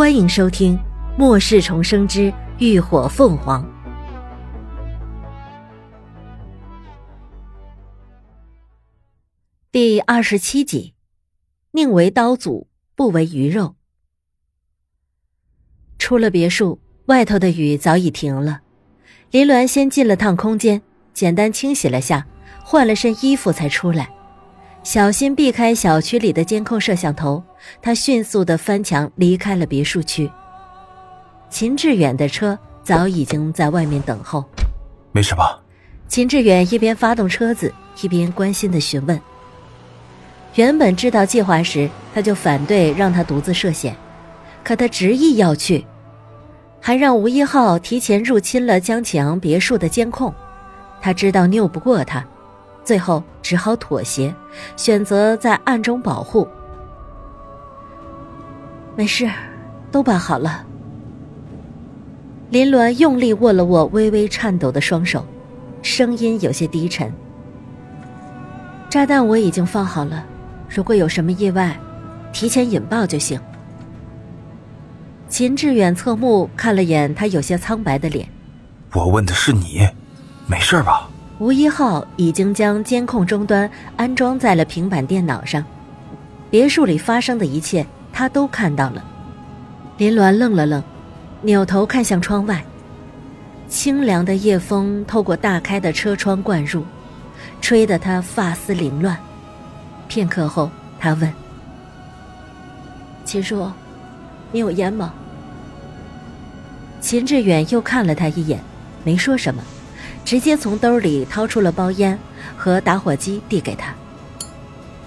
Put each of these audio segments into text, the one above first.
欢迎收听《末世重生之浴火凤凰》第二十七集。宁为刀俎，不为鱼肉。出了别墅，外头的雨早已停了。林鸾先进了趟空间，简单清洗了下，换了身衣服才出来。小心避开小区里的监控摄像头，他迅速的翻墙离开了别墅区。秦志远的车早已经在外面等候。没事吧？秦志远一边发动车子，一边关心的询问。原本知道计划时，他就反对让他独自涉险，可他执意要去，还让吴一浩提前入侵了江启昂别墅的监控。他知道拗不过他。最后只好妥协，选择在暗中保护。没事，都办好了。林鸾用力握了握微微颤抖的双手，声音有些低沉：“炸弹我已经放好了，如果有什么意外，提前引爆就行。”秦志远侧目看了眼他有些苍白的脸：“我问的是你，没事吧？”吴一浩已经将监控终端安装在了平板电脑上，别墅里发生的一切他都看到了。林鸾愣了愣，扭头看向窗外，清凉的夜风透过大开的车窗灌入，吹得他发丝凌乱。片刻后，他问：“秦叔，你有烟吗？”秦志远又看了他一眼，没说什么。直接从兜里掏出了包烟和打火机递给他。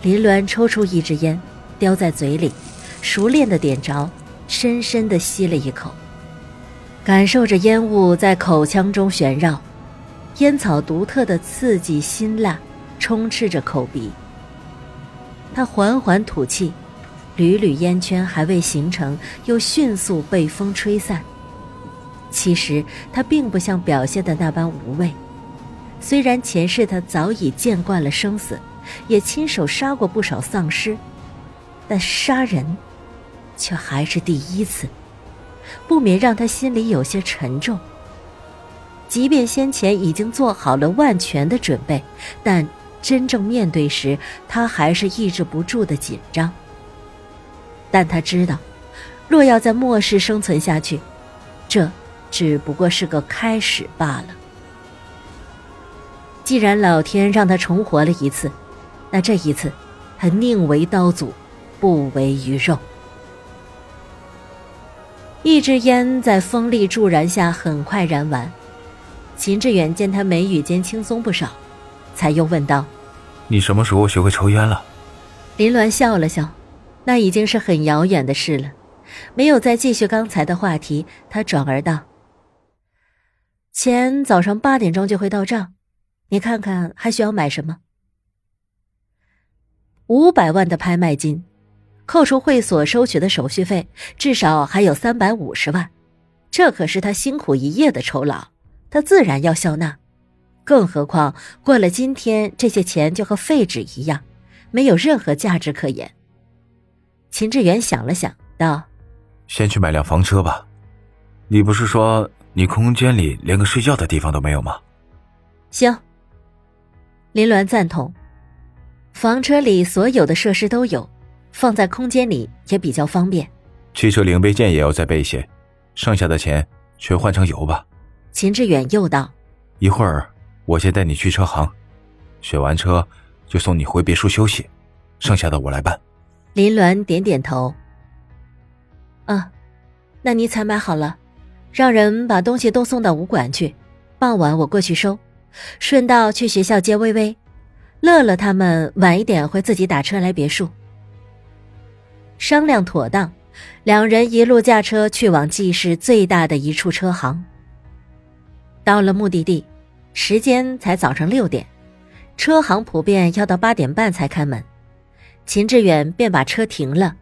林鸾抽出一支烟，叼在嘴里，熟练的点着，深深的吸了一口，感受着烟雾在口腔中旋绕，烟草独特的刺激辛辣充斥着口鼻。他缓缓吐气，缕缕烟圈还未形成，又迅速被风吹散。其实他并不像表现的那般无畏，虽然前世他早已见惯了生死，也亲手杀过不少丧尸，但杀人，却还是第一次，不免让他心里有些沉重。即便先前已经做好了万全的准备，但真正面对时，他还是抑制不住的紧张。但他知道，若要在末世生存下去，这。只不过是个开始罢了。既然老天让他重活了一次，那这一次，他宁为刀俎，不为鱼肉。一支烟在风力助燃下很快燃完。秦志远见他眉宇间轻松不少，才又问道：“你什么时候学会抽烟了？”林鸾笑了笑，那已经是很遥远的事了，没有再继续刚才的话题。他转而道。钱早上八点钟就会到账，你看看还需要买什么？五百万的拍卖金，扣除会所收取的手续费，至少还有三百五十万。这可是他辛苦一夜的酬劳，他自然要笑纳。更何况过了今天，这些钱就和废纸一样，没有任何价值可言。秦志远想了想，道：“先去买辆房车吧。你不是说……”你空间里连个睡觉的地方都没有吗？行。林鸾赞同。房车里所有的设施都有，放在空间里也比较方便。汽车零配件也要再备一些，剩下的钱全换成油吧。秦志远又道：“一会儿我先带你去车行，选完车就送你回别墅休息，剩下的我来办。”林鸾点点头。啊，那你采买好了。让人把东西都送到武馆去，傍晚我过去收，顺道去学校接微微，乐乐他们晚一点会自己打车来别墅。商量妥当，两人一路驾车去往季市最大的一处车行。到了目的地，时间才早上六点，车行普遍要到八点半才开门。秦志远便把车停了，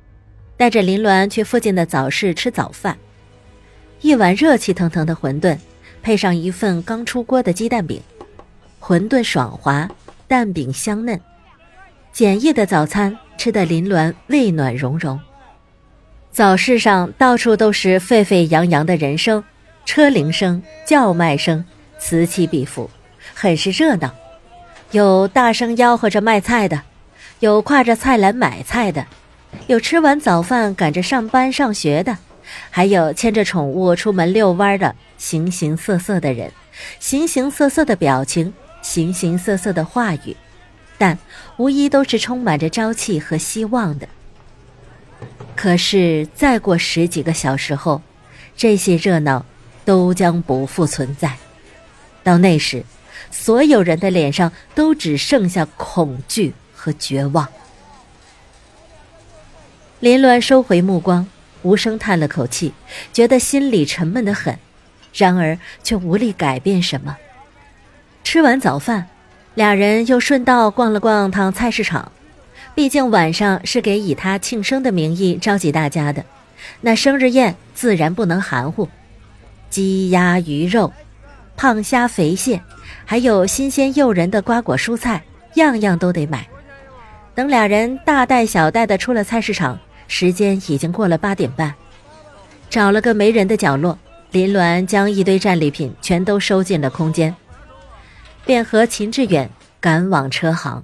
带着林鸾去附近的早市吃早饭。一碗热气腾腾的馄饨，配上一份刚出锅的鸡蛋饼，馄饨爽滑，蛋饼香嫩，简易的早餐吃得林鸾胃暖融融。早市上到处都是沸沸扬扬的人声、车铃声、叫卖声，此起彼伏，很是热闹。有大声吆喝着卖菜的，有挎着菜篮买菜的，有吃完早饭赶着上班上学的，还有牵着宠物出门遛弯的，形形色色的人，形形色色的表情，形形色色的话语，但无疑都是充满着朝气和希望的。可是，再过十几个小时后，这些热闹都将不复存在。到那时，所有人的脸上都只剩下恐惧和绝望。林鸾收回目光，无声叹了口气，觉得心里沉闷得很，然而却无力改变什么。吃完早饭，俩人又顺道逛了逛趟菜市场。毕竟晚上是给以他庆生的名义召集大家的，那生日宴自然不能含糊。鸡鸭鱼肉、胖虾肥蟹，还有新鲜诱人的瓜果蔬菜，样样都得买。等俩人大袋小袋的出了菜市场，时间已经过了八点半。找了个没人的角落，林鸾将一堆战利品全都收进了空间，便和秦志远赶往车行。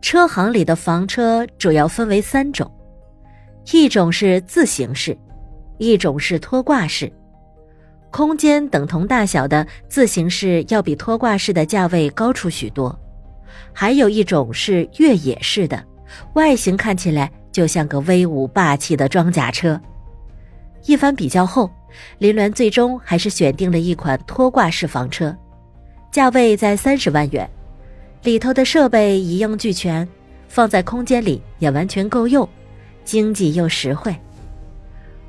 车行里的房车主要分为三种，一种是自行式，一种是拖挂式。空间等同大小的自行式要比拖挂式的价位高出许多。还有一种是越野式的，外形看起来就像个威武霸气的装甲车。一番比较后，林鸾最终还是选定了一款拖挂式房车，价位在三十万元。里头的设备一应俱全，放在空间里也完全够用，经济又实惠。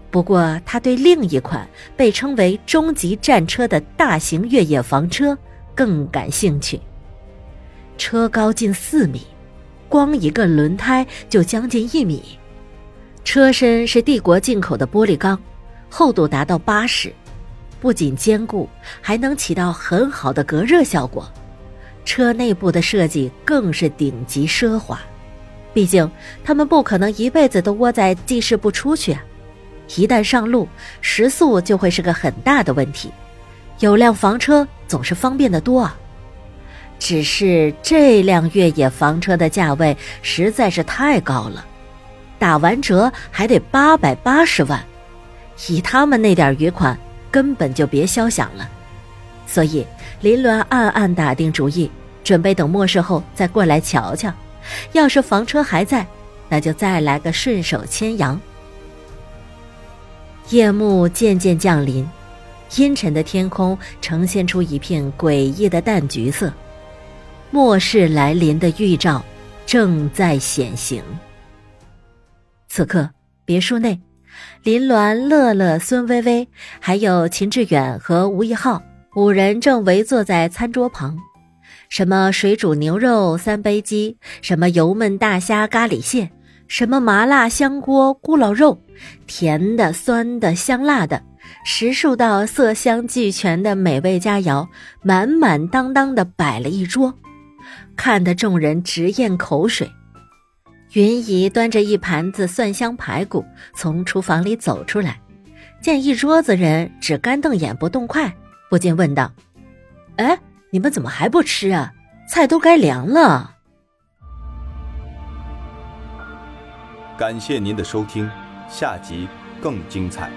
不过，他对另一款被称为“终极战车”的大型越野房车更感兴趣。车高近四米，光一个轮胎就将近一米，车身是帝国进口的玻璃钢，厚度达到八十，不仅坚固，还能起到很好的隔热效果。车内部的设计更是顶级奢华，毕竟他们不可能一辈子都窝在记事部出去啊！一旦上路，时速就会是个很大的问题。有辆房车总是方便的多啊！只是这辆越野房车的价位实在是太高了，打完折还得八百八十万，以他们那点余款，根本就别消想了。所以，林鸾暗暗打定主意，准备等末世后再过来瞧瞧。要是房车还在，那就再来个顺手牵羊。夜幕渐渐降临，阴沉的天空呈现出一片诡异的淡橘色，末世来临的预兆正在显形。此刻，别墅内，林鸾、乐乐、孙薇薇，还有秦志远和吴一浩。五人正围坐在餐桌旁，什么水煮牛肉三杯鸡，什么油焖大虾咖喱蟹，什么麻辣香锅咕老肉，甜的、酸的、香辣的，十数道色香俱全的美味佳肴，满满当当的摆了一桌，看得众人直咽口水。云姨端着一盘子蒜香排骨从厨房里走出来，见一桌子人只干瞪眼不动筷。不禁问道：“哎，你们怎么还不吃啊？菜都该凉了。”感谢您的收听，下集更精彩。